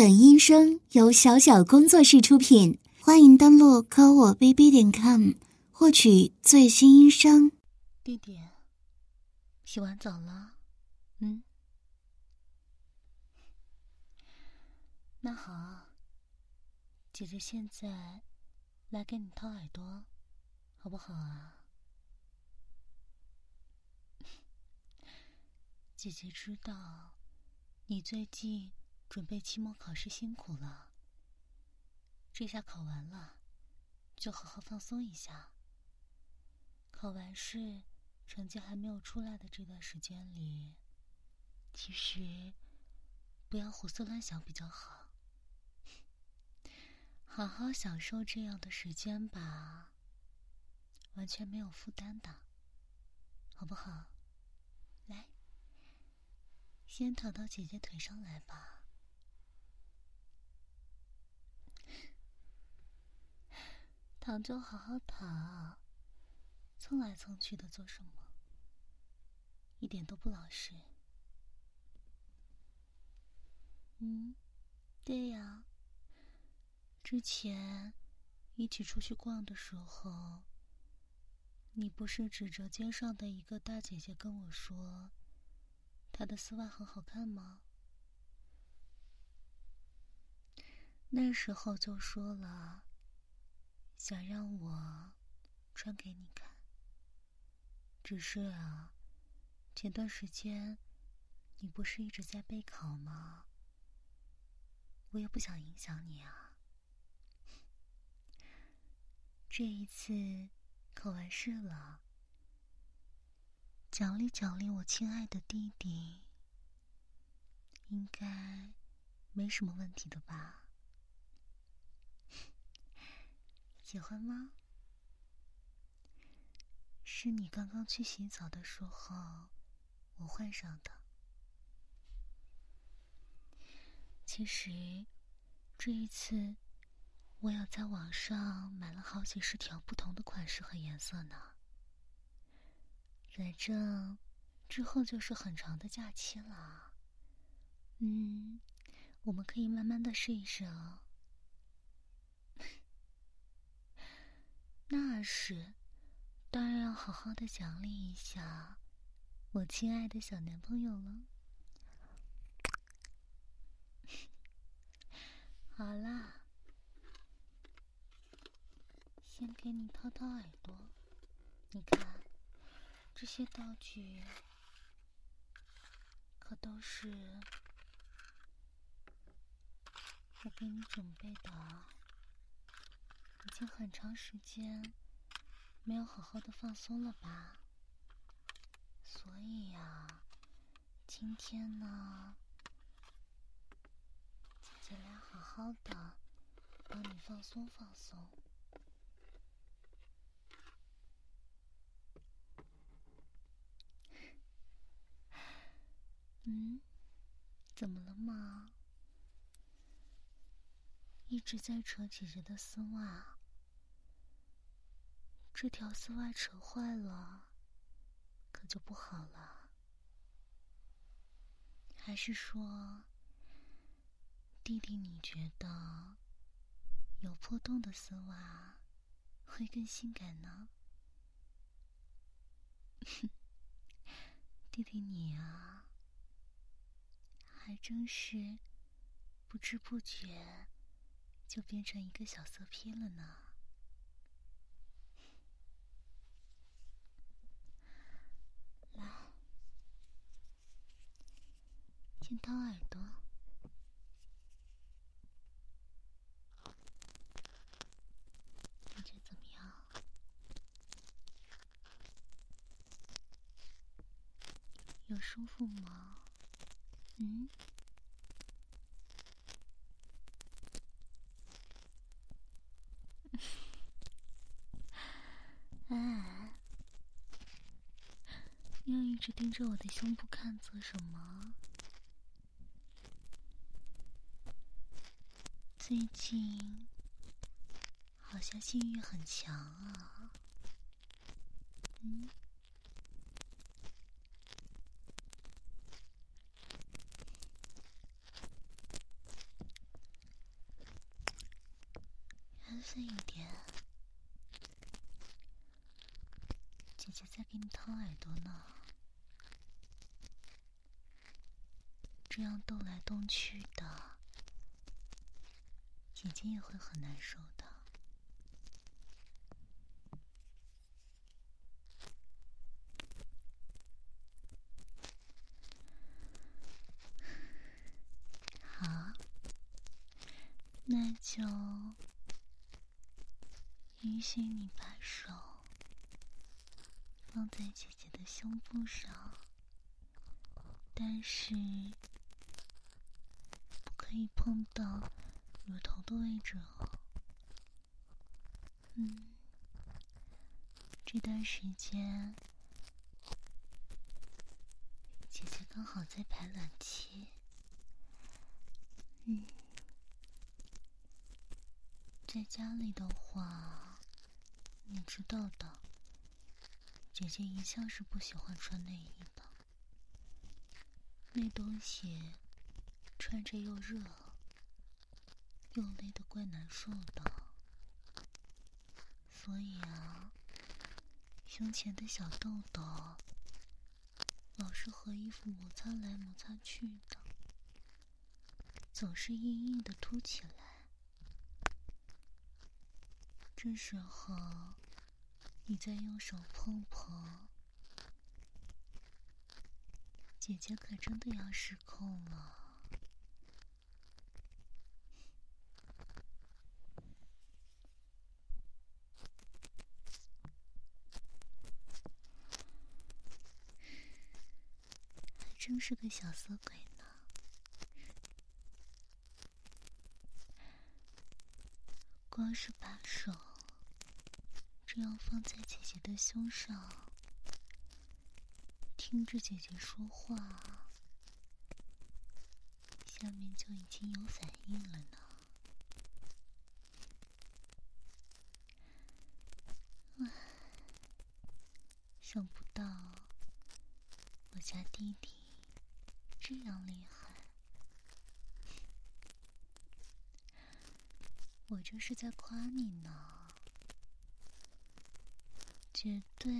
本音声由小小工作室出品，欢迎登录科我 bb 点 com 获取最新音声。弟弟，洗完澡了？嗯，那好，姐姐现在来给你掏耳朵，好不好啊？姐姐知道你最近准备期末考试辛苦了，这下考完了，就好好放松一下。考完试，成绩还没有出来的这段时间里，其实不要胡思乱想比较好，好好享受这样的时间吧，完全没有负担的，好不好？来。先躺到姐姐腿上来吧，躺就好好躺，蹭来蹭去的做什么？一点都不老实。嗯，对呀。之前一起出去逛的时候，你不是指着街上的一个大姐姐跟我说？她的丝袜很好看吗？那时候就说了，想让我穿给你看。只是啊，前段时间你不是一直在备考吗？我也不想影响你啊。这一次考完试了。奖励奖励我亲爱的弟弟，应该没什么问题的吧？喜欢吗？是你刚刚去洗澡的时候我换上的。其实这一次我有在网上买了好几十条不同的款式和颜色呢。反正之后就是很长的假期了，嗯，我们可以慢慢的试一试哦。那是，当然要好好的奖励一下我亲爱的小男朋友了。好啦，先给你掏掏耳朵，你看。这些道具可都是我给你准备的，已经很长时间没有好好的放松了吧？所以呀，今天呢，姐姐来好好的帮你放松放松。嗯，怎么了吗？一直在扯姐姐的丝袜，这条丝袜扯坏了，可就不好了。还是说，弟弟你觉得有破洞的丝袜会更性感呢？弟弟你啊！还真是不知不觉就变成一个小色批了呢。先掏耳朵，感觉怎么样？有舒服吗？嗯，哎，你又一直盯着我的胸部看，做什么？最近好像性欲很强啊。嗯。三岁一点。姐姐在给你掏耳朵呢，这样动来动去的，姐姐也会很难受的。好，那就允许你把手放在姐姐的胸部上，但是不可以碰到乳头的位置哦。嗯，这段时间姐姐刚好在排卵期。嗯，在家里的话，你知道的，姐姐一向是不喜欢穿内衣的，那东西穿着又热又勒得怪难受的，所以啊，胸前的小痘痘老是和衣服摩擦来摩擦去的。总是硬硬的凸起来，这时候你再用手碰碰，姐姐可真的要失控了。还真是个小色鬼呢。光是把手这样放在姐姐的胸上，听着姐姐说话，下面就已经有反应了呢。想不到我家弟弟这样厉害。我这是在夸你呢，绝对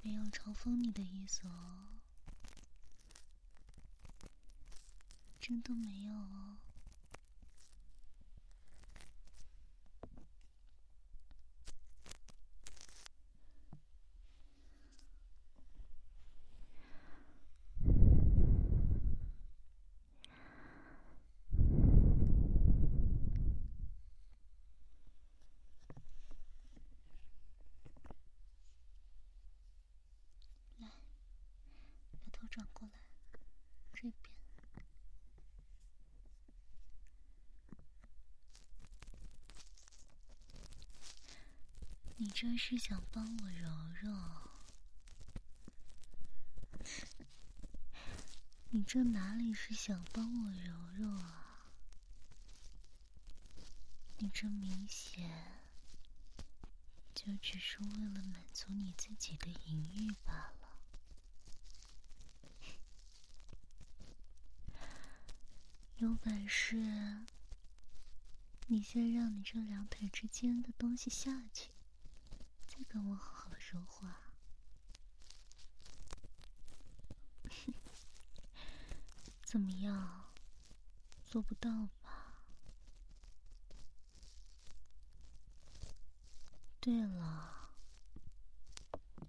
没有嘲讽你的意思哦，真的没有哦。转过来，这边。你这是想帮我揉揉？你这哪里是想帮我揉揉啊？你这明显就只是为了满足你自己的淫欲罢了。有本事，你先让你这两腿之间的东西下去，跟我好好说话。怎么样？做不到吧？对了，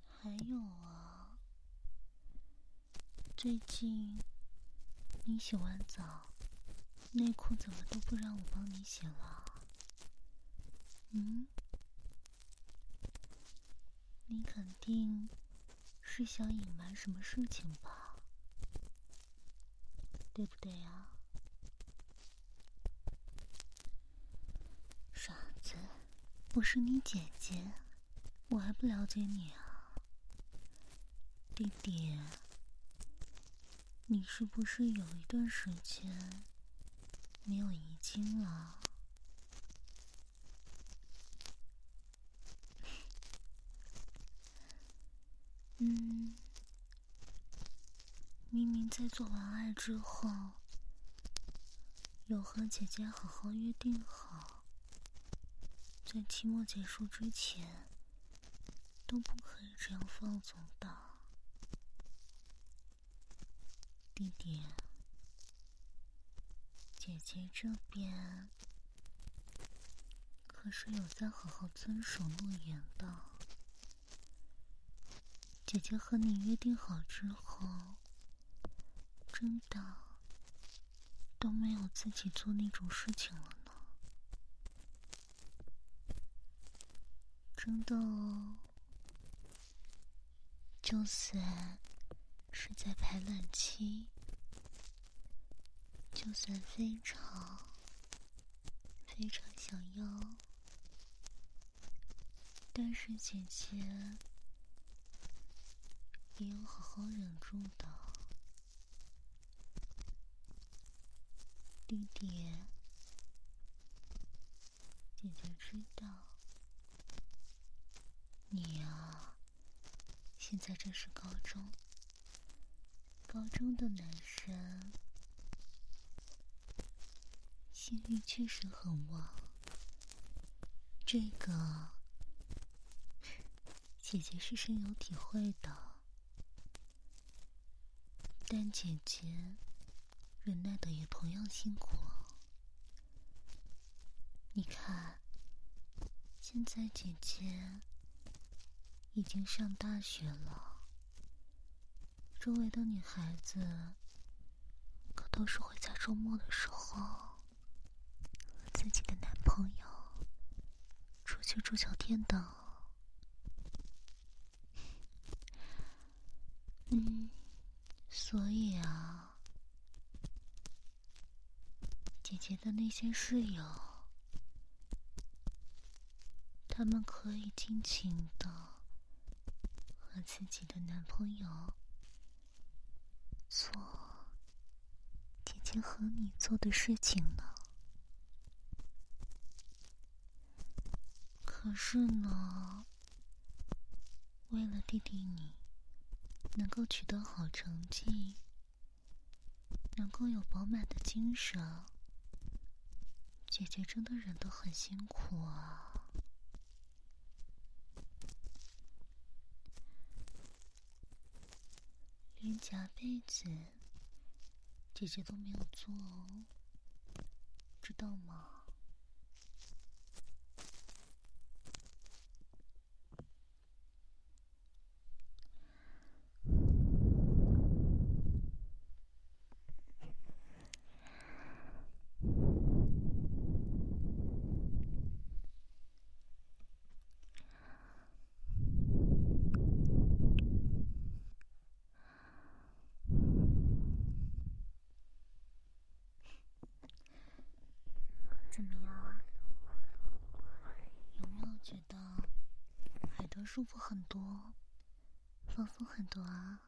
还有啊，最近你洗完澡。内裤怎么都不让我帮你洗了？嗯，你肯定是想隐瞒什么事情吧？对不对呀？傻子，我是你姐姐，我还不了解你啊？弟弟，你是不是有一段时间？没有遗精了。嗯，明明在做完爱之后，有和姐姐好好约定好，在期末结束之前都不可以这样放纵的，弟弟。姐姐这边可是有在好好遵守诺言的。姐姐和你约定好之后，真的都没有自己做那种事情了呢。真的哦，就算是在排卵期。就算非常非常想要，但是姐姐也要好好忍住的。弟弟，姐姐知道，你呀，现在正是高中，高中的男生。性欲确实很旺，这个姐姐是深有体会的。但姐姐忍耐的也同样辛苦。你看，现在姐姐已经上大学了，周围的女孩子可都是会在周末的时候。自己的男朋友出去住酒店的，嗯，所以啊，姐姐的那些室友，他们可以尽情的和自己的男朋友做姐姐和你做的事情呢。可是呢，为了弟弟你能够取得好成绩，能够有饱满的精神，姐姐真的忍得很辛苦啊。连夹被子，姐姐都没有做哦，知道吗？怎么样啊？有没有觉得海德舒服很多，放松很多啊？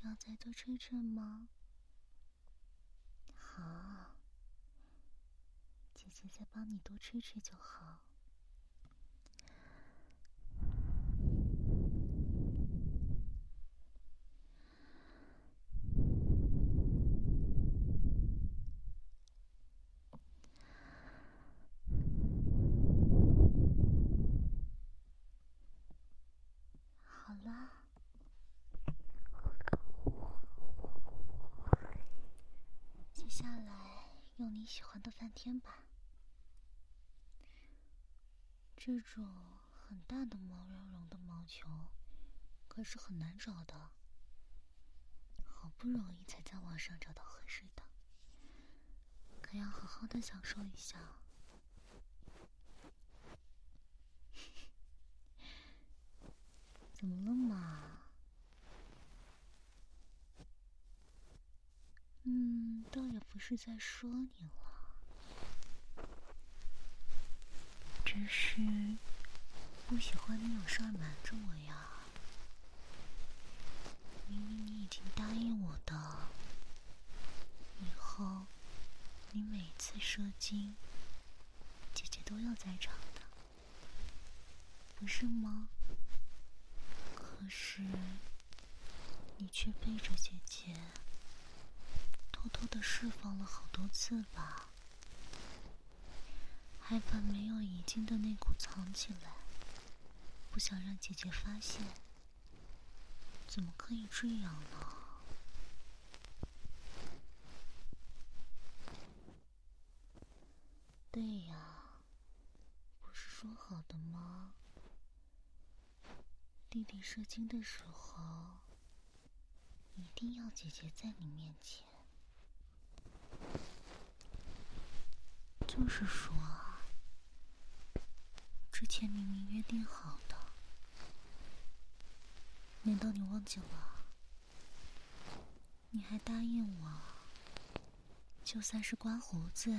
要再多吹吹吗？好，姐姐再帮你多吹吹就好。你喜欢的翻天吧，这种很大的毛茸茸的毛球，可是很难找的。好不容易才在网上找到合适的，可要好好的享受一下。怎么了嘛？嗯，倒也不是在说你了，只是不喜欢你有事儿瞒着我呀。明明你已经答应我的，以后你每次射精，姐姐都要在场的，不是吗？可是你却背着姐姐，偷偷的释放了好多次吧？还把没有遗精的内裤藏起来，不想让姐姐发现。怎么可以这样呢？对呀，不是说好的吗？弟弟射精的时候，一定要姐姐在你面前。就是说啊，之前明明约定好的，难道你忘记了？你还答应我，就算是刮胡子，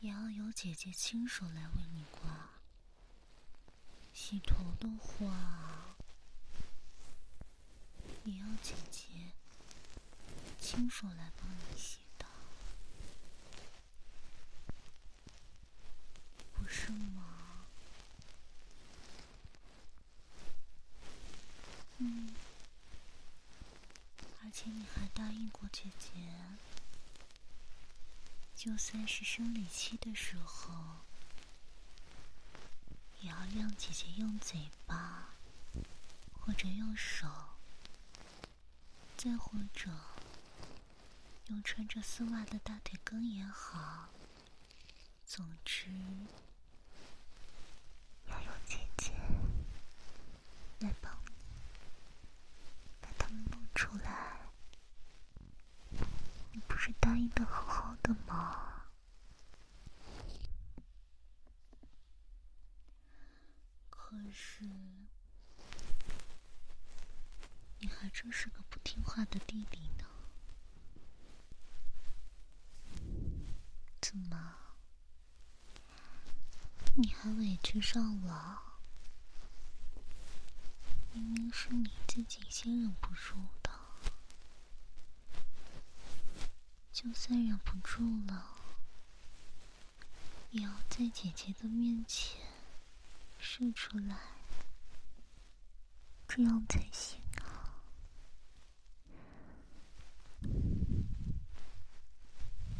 也要由姐姐亲手来为你刮。洗头的话，也要姐姐亲手来帮你洗的，不是吗？嗯，而且你还答应过姐姐，就算是生理期的时候。也要让姐姐用嘴巴，或者用手，再或者用穿着丝袜的大腿根也好。总之，要用姐姐来帮你把他们弄出来。你不是答应的好好的吗？可是，你还真是个不听话的弟弟呢。怎么，你还委屈上了？明明是你自己先忍不住的，就算忍不住了，也要在姐姐的面前。射出来，这样才行啊！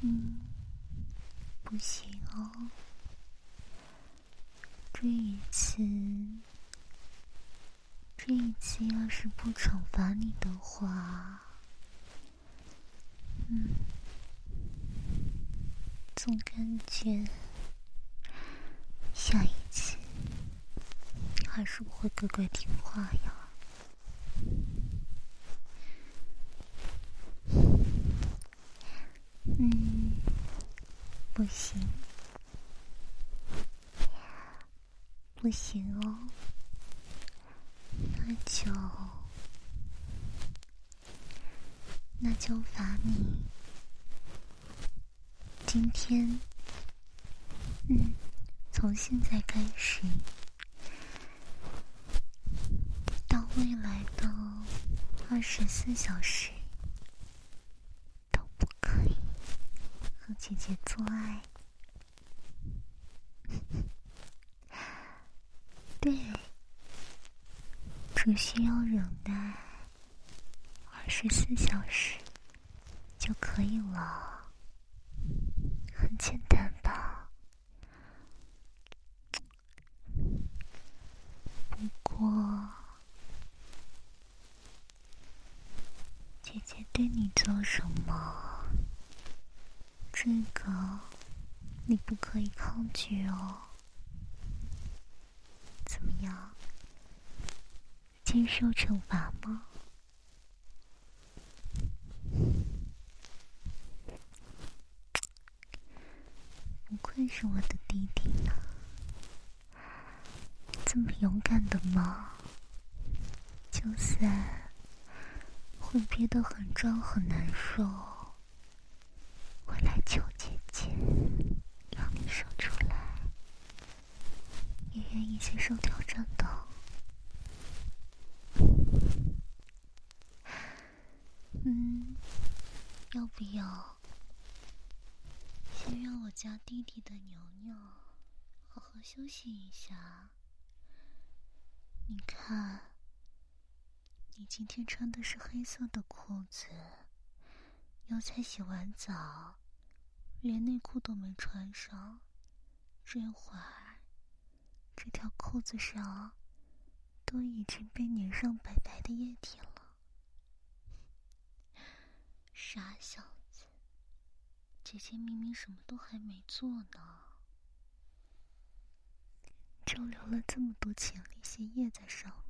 嗯，不行哦，这一次，这一次要是不惩罚你的话，嗯，总感觉下一次。还是不会乖乖听话呀？嗯，不行，不行哦，那就那就罚你今天，嗯，从现在开始到。未来的二十四小时都不可以和姐姐做爱。对，只需要忍耐二十四小时就可以了，很简单吧？不过。姐姐对你做什么，这个你不可以抗拒哦。怎么样，接受惩罚吗？不愧是我的弟弟呢，这么勇敢的吗？就算。会憋得很胀很难受，会来求姐姐，让你说出来，也愿意接受挑战的。嗯，要不要先让我家弟弟的牛牛好好休息一下？你看。你今天穿的是黑色的裤子，又才洗完澡，连内裤都没穿上，这会儿这条裤子上都已经被粘上白白的液体了。傻小子，姐姐明明什么都还没做呢，就留了这么多前列腺液在上面。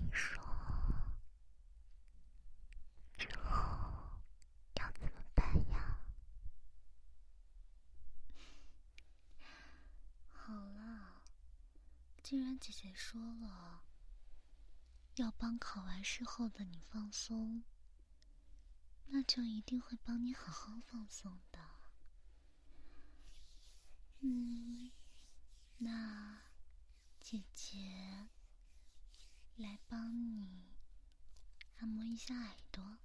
你说之后要怎么办呀？好了，既然姐姐说了，要帮考完试后的你放松，那就一定会帮你好好放松的。嗯，那姐姐。来帮你按摩一下耳朵，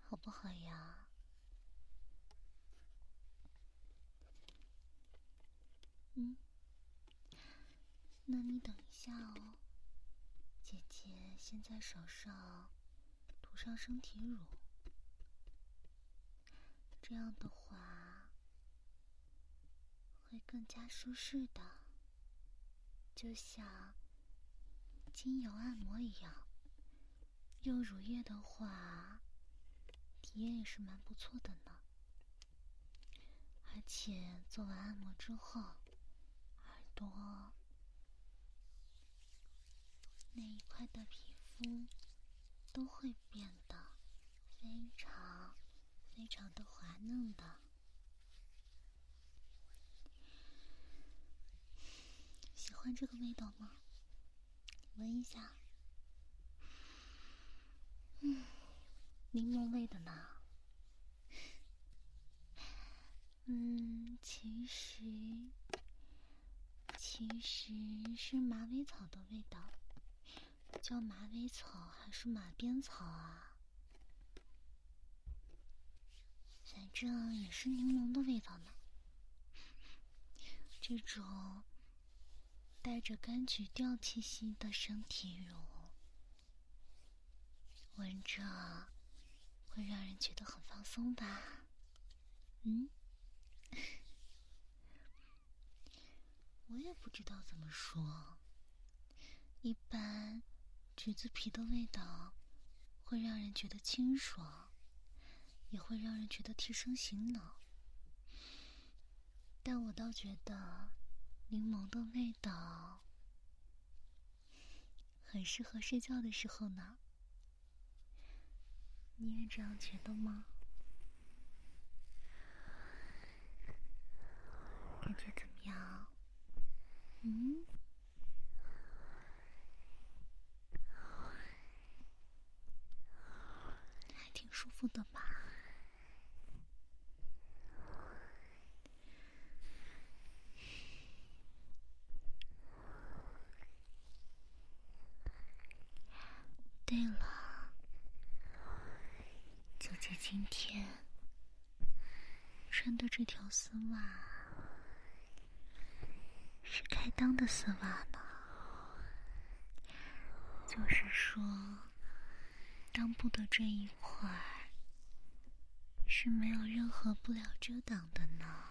好不好呀？嗯，那你等一下哦，姐先在手上涂上身体乳，这样的话会更加舒适的，就像。精油按摩一样，用乳液的话，体验也是蛮不错的呢。而且做完按摩之后，耳朵那一块的皮肤都会变得非常非常的滑嫩的。喜欢这个味道吗？闻一下，嗯，柠檬味的呢。嗯，其实其实是马尾草的味道，叫马尾草还是马鞭草啊？反正也是柠檬的味道呢。这种。带着柑橘调气息的身体乳，闻着会让人觉得很放松吧？嗯，我也不知道怎么说。一般橘子皮的味道会让人觉得清爽，也会让人觉得提神醒脑，但我倒觉得。柠檬的味道很适合睡觉的时候呢，你也这样觉得吗？感觉怎么样？嗯，还挺舒服的吧？对了，姐姐今天穿的这条丝袜是开裆的丝袜呢，就是说裆部的这一块是没有任何布料遮挡的呢。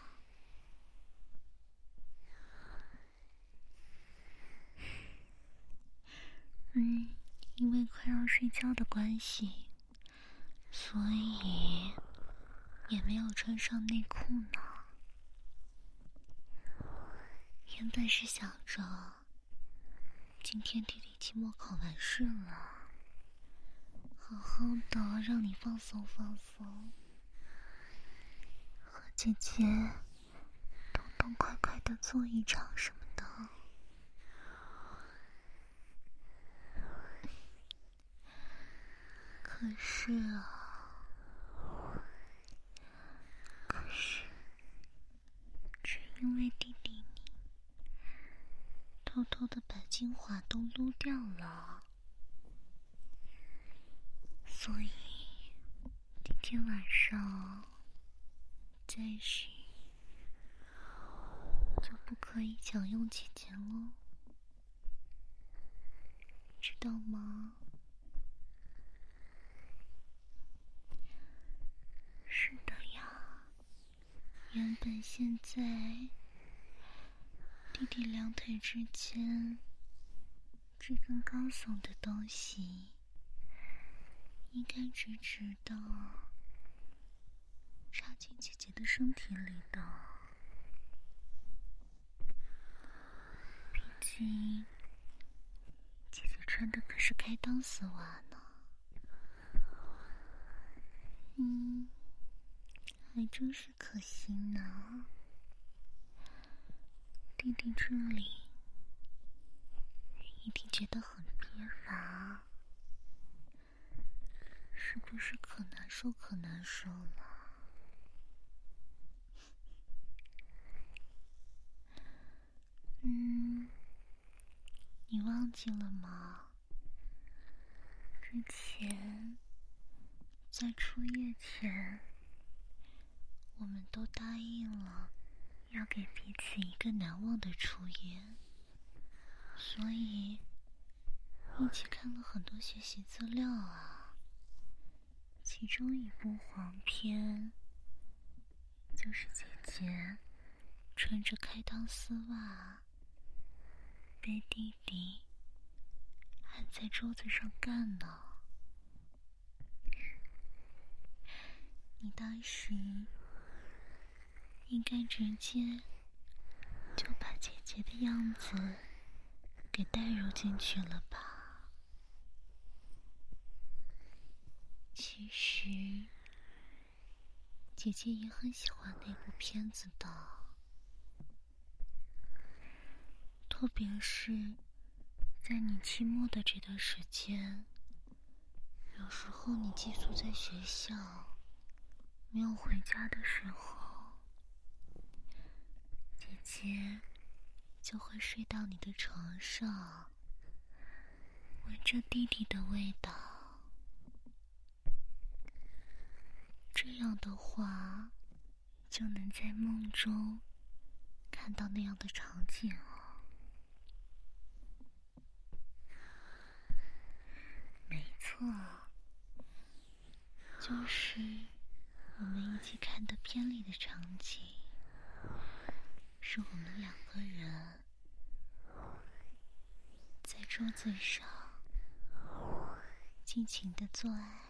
嗯。因为快要睡觉的关系，所以也没有穿上内裤呢。原本是想着今天弟弟期末考完试了，好好的让你放松放松，和姐姐痛痛快快的做一场什么的。可是啊，可是，只因为弟弟你偷偷的把精华都撸掉了，所以今天晚上再洗就不可以享用姐姐了，知道吗？是的呀，原本现在弟弟两腿之间这根高耸的东西，应该直直的插进姐姐的身体里的。毕竟姐姐穿的可是开裆丝袜呢，嗯，还真是可惜呢。弟弟这里一定觉得很憋乏，是不是可难受可难受了？嗯。你忘记了吗？之前在出夜前，我们都答应了要给彼此一个难忘的初夜，所以一起看了很多学习资料啊。其中一部黄片就是姐姐穿着开裆丝袜。被弟弟还在桌子上干呢，你当时应该直接就把姐姐的样子给带入进去了吧？其实姐姐也很喜欢那部片子的。特别是在你期末的这段时间，有时候你寄宿在学校没有回家的时候，姐姐就会睡到你的床上，闻着弟弟的味道。这样的话，就能在梦中看到那样的场景哦。错，就是我们一起看的片里的场景，是我们两个人在桌子上尽情的做爱。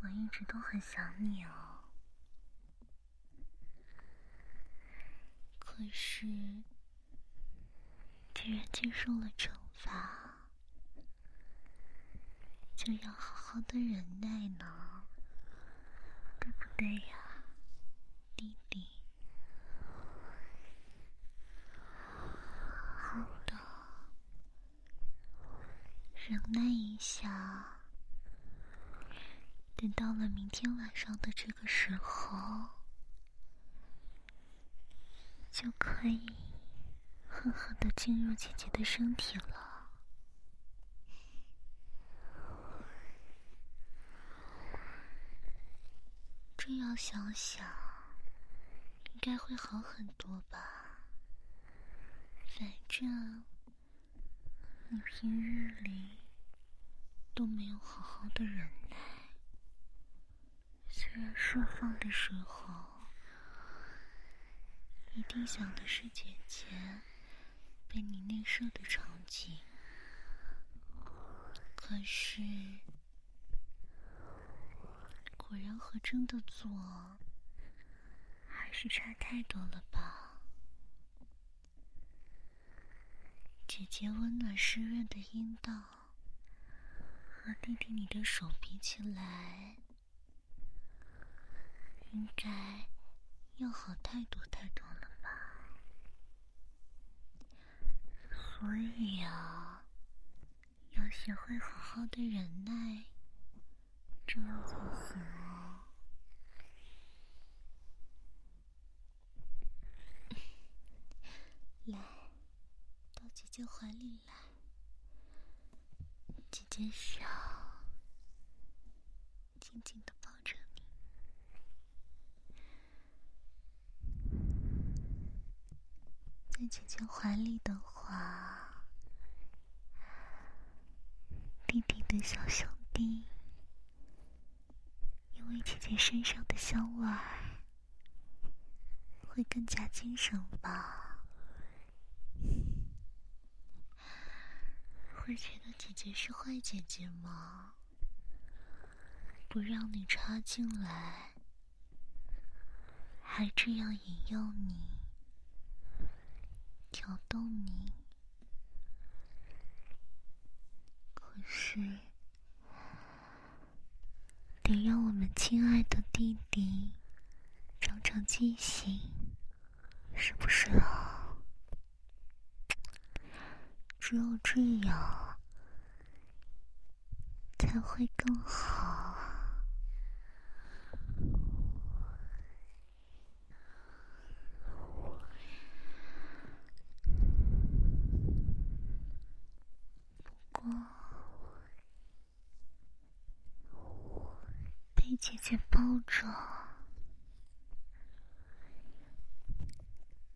我一直都很想你哦，可是既然接受了惩罚就要好好的忍耐呢，对不对呀，弟弟？好的，忍耐一下，等到了明天晚上的这个时候，就可以狠狠的进入姐姐的身体了。这样想想，应该会好很多吧。反正你平日里都没有好好的忍耐，虽然释放的时候一定想的是姐姐被你内射的场景，可是。果然和真的做还是差太多了吧？姐姐温暖湿润的阴道和弟弟你的手比起来，应该要好太多太多了吧？所以啊，要学会好好的忍耐。这样才行啊！来，到姐姐怀里来，姐姐想紧紧的抱着你。在姐姐怀里的话，弟弟的小兄弟，因为姐姐身上的香味，会更加精神吧？会觉得姐姐是坏姐姐吗？不让你插进来，还这样引诱你。挑逗你，可是得让我们亲爱的弟弟长长记性，是不是啊？只有这样才会更好。被姐姐抱着，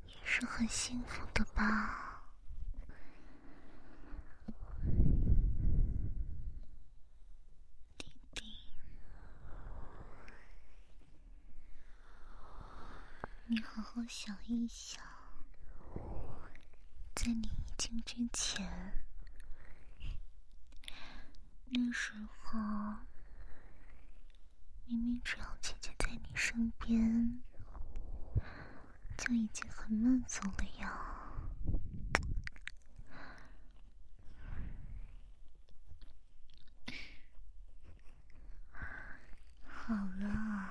也是很幸福的吧？弟弟，你好好想一想，在你一进之前。那时候，明明只要姐姐在你身边，就已经很满足了呀。好了，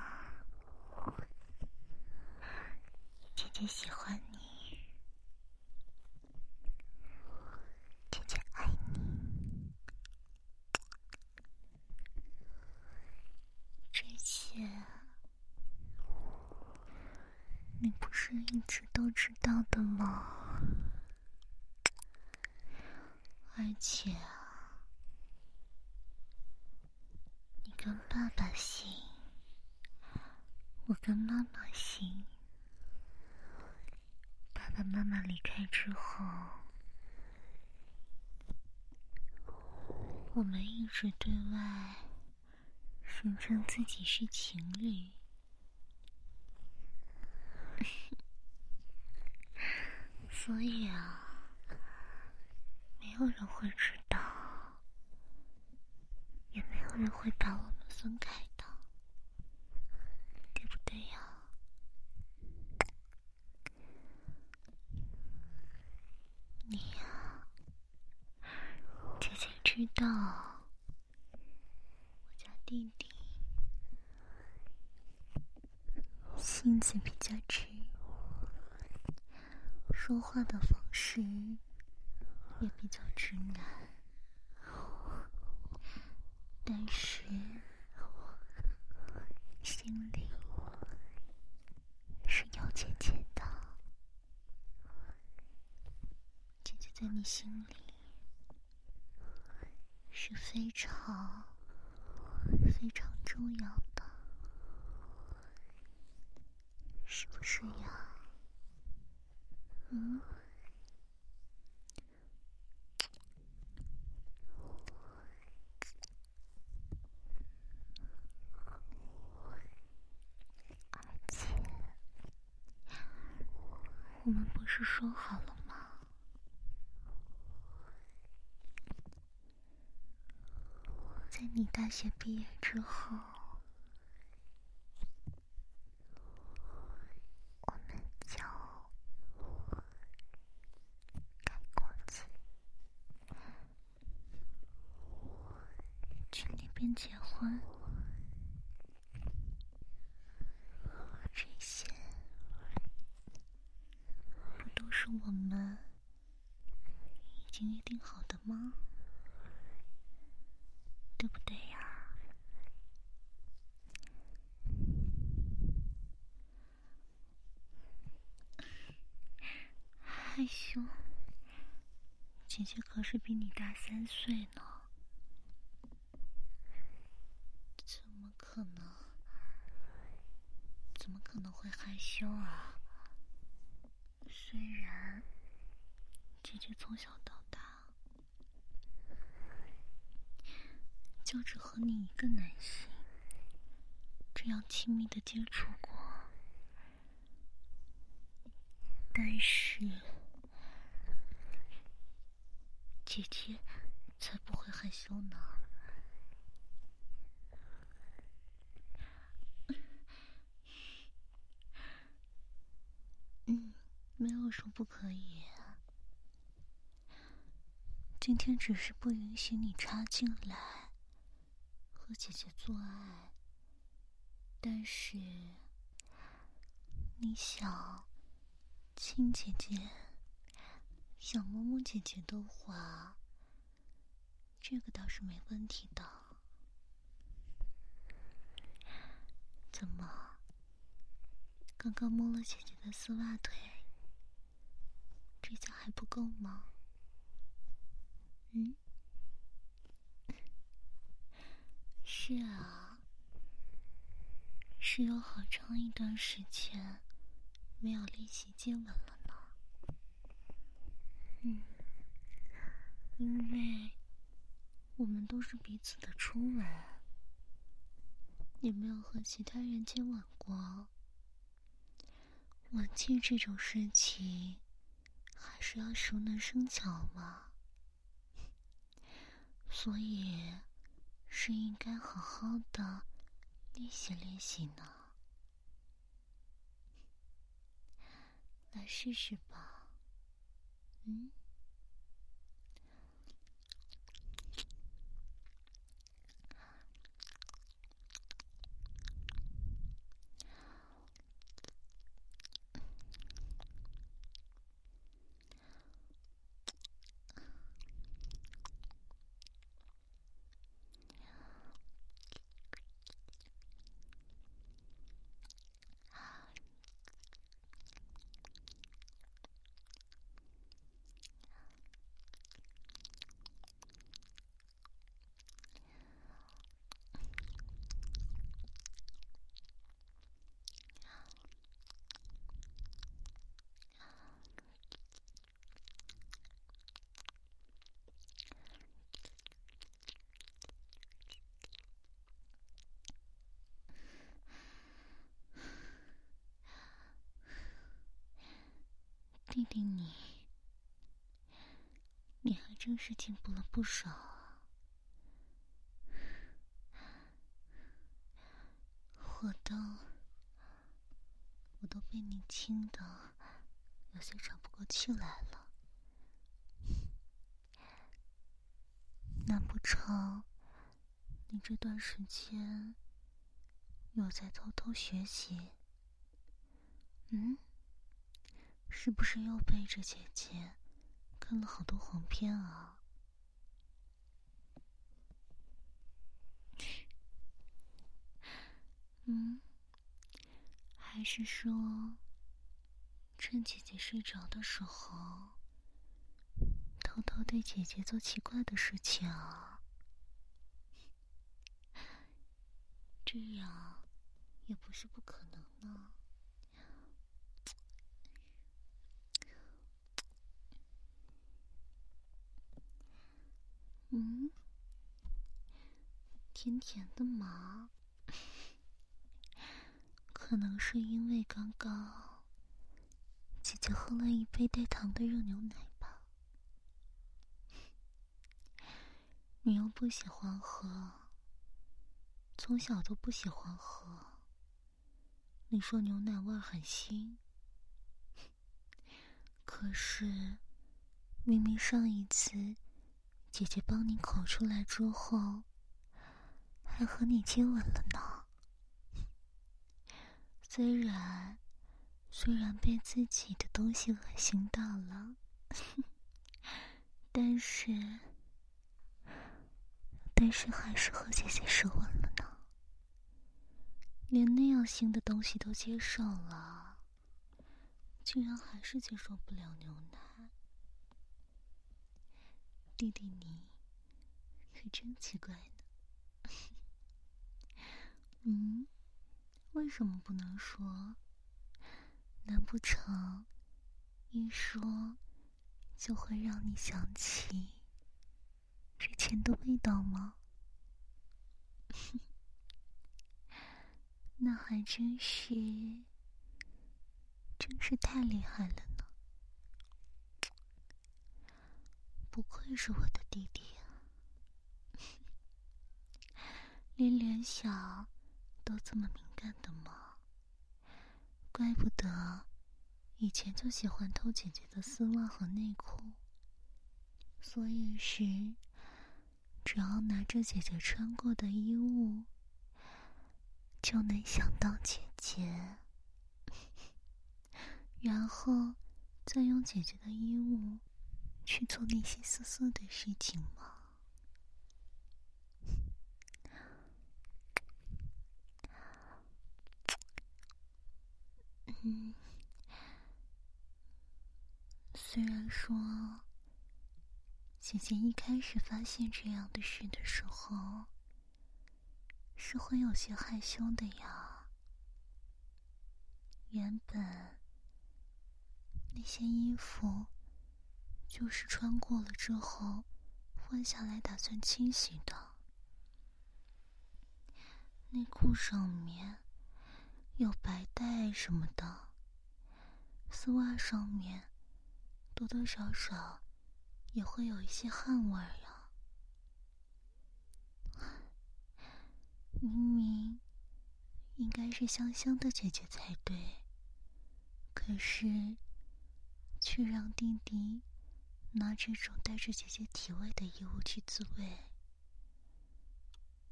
姐姐喜欢你。你不是一直都知道的吗？而且啊，你跟爸爸姓，我跟妈妈姓。爸爸妈妈离开之后，我们一直对外声称自己是情侣。所以啊，没有人会知道，也没有人会把我们分开的，对不对呀，姐姐知道，我家弟弟性子比较直。说话的方式也比较直男，但是心里是有姐姐的。姐姐在你心里是非常非常重要的，是不是呀？嗯，而且我们不是说好了吗？在你大学毕业之后。结婚，这些不都是我们已经约定好的吗？对不对呀？害羞，姐姐可是比你大三岁呢。怎么可能？怎么可能会害羞啊？虽然姐姐从小到大就只和你一个男性这样亲密的接触过，但是姐姐才不会害羞呢。嗯，没有说不可以。今天只是不允许你插进来和姐姐做爱，但是你想亲姐姐、想摸摸姐姐的话，这个倒是没问题的。怎么，刚刚摸了姐姐的丝袜腿，这下还不够吗？嗯，是啊，是有好长一段时间没有练习接吻了呢。嗯，因为我们都是彼此的初吻，也没有和其他人接吻过。吻技这种事情，还是要熟能生巧嘛。所以，是应该好好的练习练习呢。来试试吧，嗯。弟弟，你，你还真是进步了不少啊！我都，我都被你亲的有些喘不过气来了。难不成你这段时间又在偷偷学习？嗯？是不是又背着姐姐看了好多黄片啊？嗯，还是说趁姐姐睡着的时候，偷偷对姐姐做奇怪的事情啊？这样也不是不可能呢。嗯，甜甜的吗？可能是因为刚刚姐姐喝了一杯带糖的热牛奶吧。你又不喜欢喝，从小都不喜欢喝。你说牛奶味很腥，可是明明上一次。姐姐帮你口出来之后，还和你接吻了呢。虽然虽然被自己的东西恶心到了，但是但是还是和姐姐舌吻了呢。连那样腥的东西都接受了，竟然还是接受不了牛奶。弟弟，你可真奇怪呢。嗯，为什么不能说？难不成一说就会让你想起之前的味道吗？那还真是，真是太厉害了呢！不愧是我的弟弟啊，连联想都这么敏感的吗？怪不得以前就喜欢偷姐姐的丝袜和内裤，所以是只要拿着姐姐穿过的衣物。就能想到姐姐，然后再用姐姐的衣物去做那些色色的事情吗？嗯，虽然说姐姐一开始发现这样的事的时候。是会有些害羞的呀。原本那些衣服就是穿过了之后换下来打算清洗的，内裤上面有白带什么的，丝袜上面多多少少也会有一些汗味儿。明明应该是香香的姐姐才对，可是却让弟弟拿这种带着姐姐体味的衣物去自慰，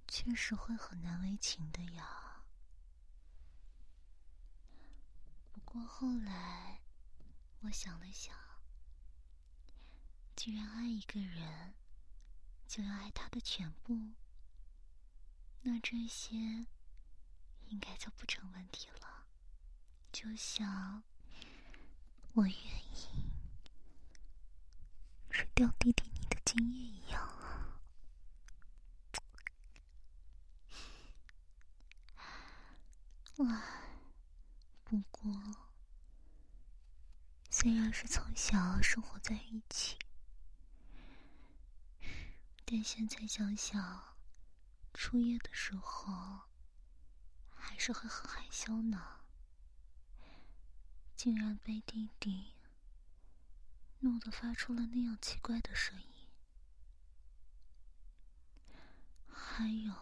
确实会很难为情的呀。不过后来我想了想，既然爱一个人，就要爱他的全部。那这些应该就不成问题了，就像我愿意掉弟弟你的精液一样啊！哇，不过虽然是从小生活在一起，但现在想想。初夜的时候，还是会很害羞呢。竟然被弟弟弄得发出了那样奇怪的声音，还有，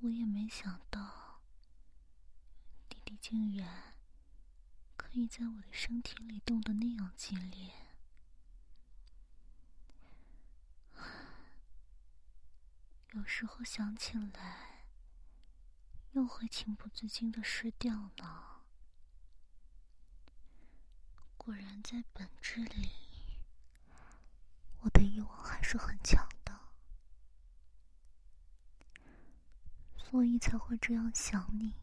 我也没想到，弟弟竟然可以在我的身体里动得那样激烈。有时候想起来，又会情不自禁的失掉呢。果然，在本质里，我的欲望还是很强的，所以才会这样想你，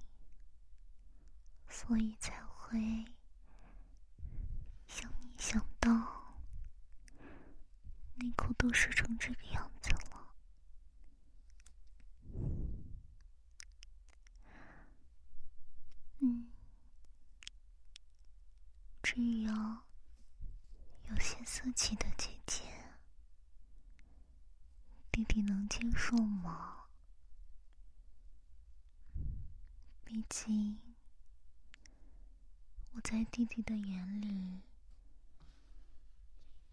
所以才会想你想到内裤都湿成这个样子了。嗯，只有有些色气的姐姐，弟弟能接受吗？毕竟我在弟弟的眼里，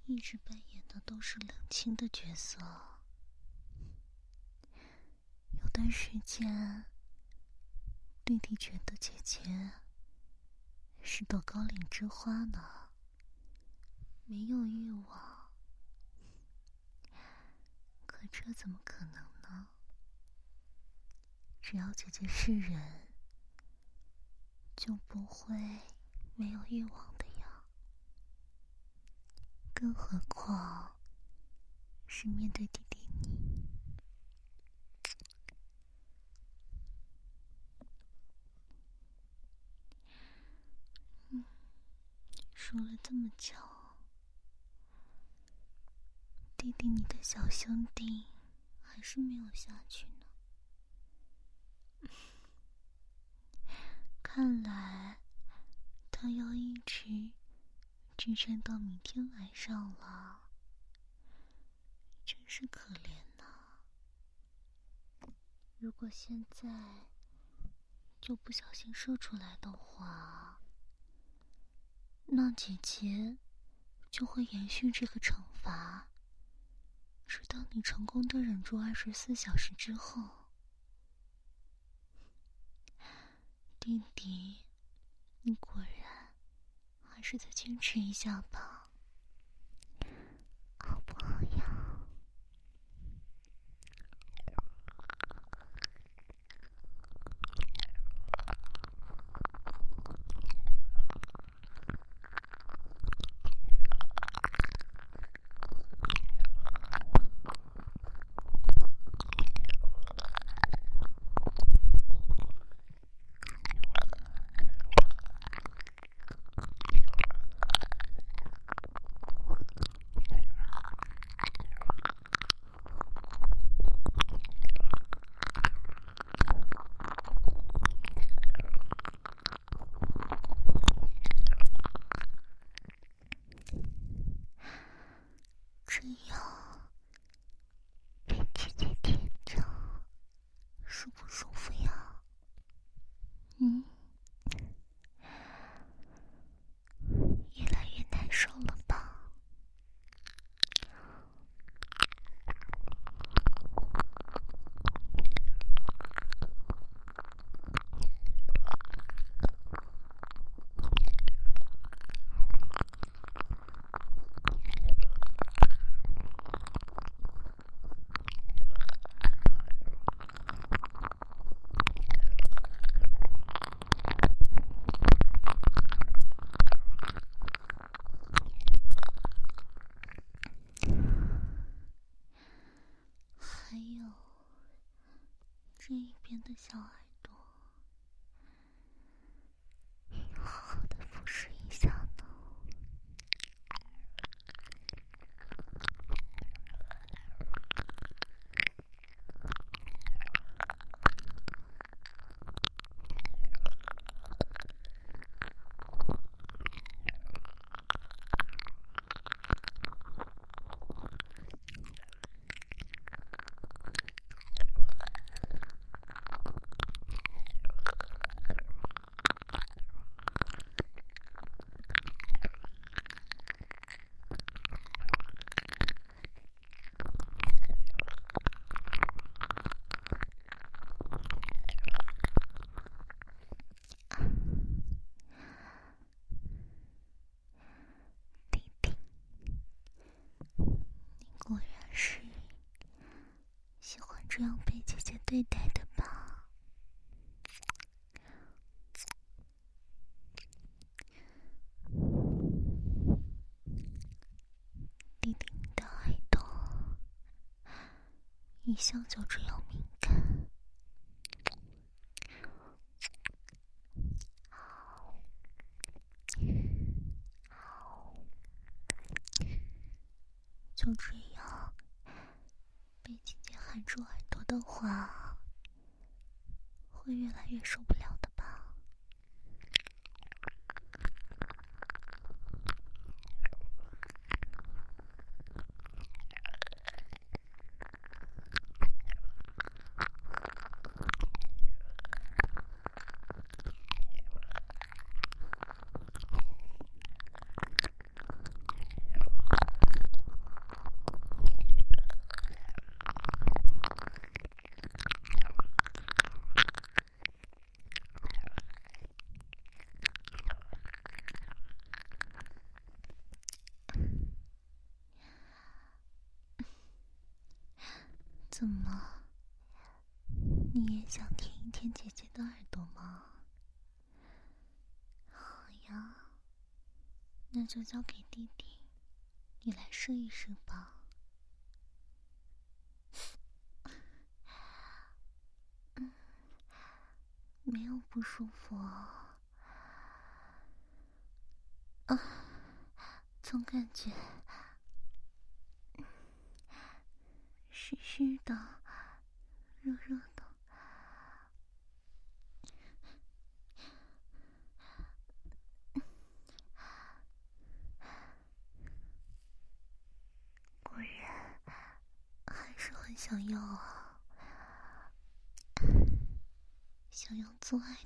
一直扮演的都是冷清的角色。有段时间。弟弟觉得姐姐是朵高岭之花呢，没有欲望。可这怎么可能呢？只要姐姐是人，就不会没有欲望的呀。更何况是面对弟弟你。说了这么久，弟弟，你的小兄弟还是没有下去呢。看来他要一直支撑到明天晚上了，真是可怜呐！如果现在就不小心射出来的话，那姐姐就会延续这个惩罚，直到你成功的忍住二十四小时之后。弟弟，你果然还是再坚持一下吧，好不好呀？边的小孩这样被姐姐对待的吧？弟弟的爱豆一向就这样敏感，就这样被姐姐喊住耳。的话，会越来越受不了的。怎么？你也想舔一舔姐姐的耳朵吗？好呀，那就交给弟弟，你来试一试吧。嗯，没有不舒服啊，总感觉。that's.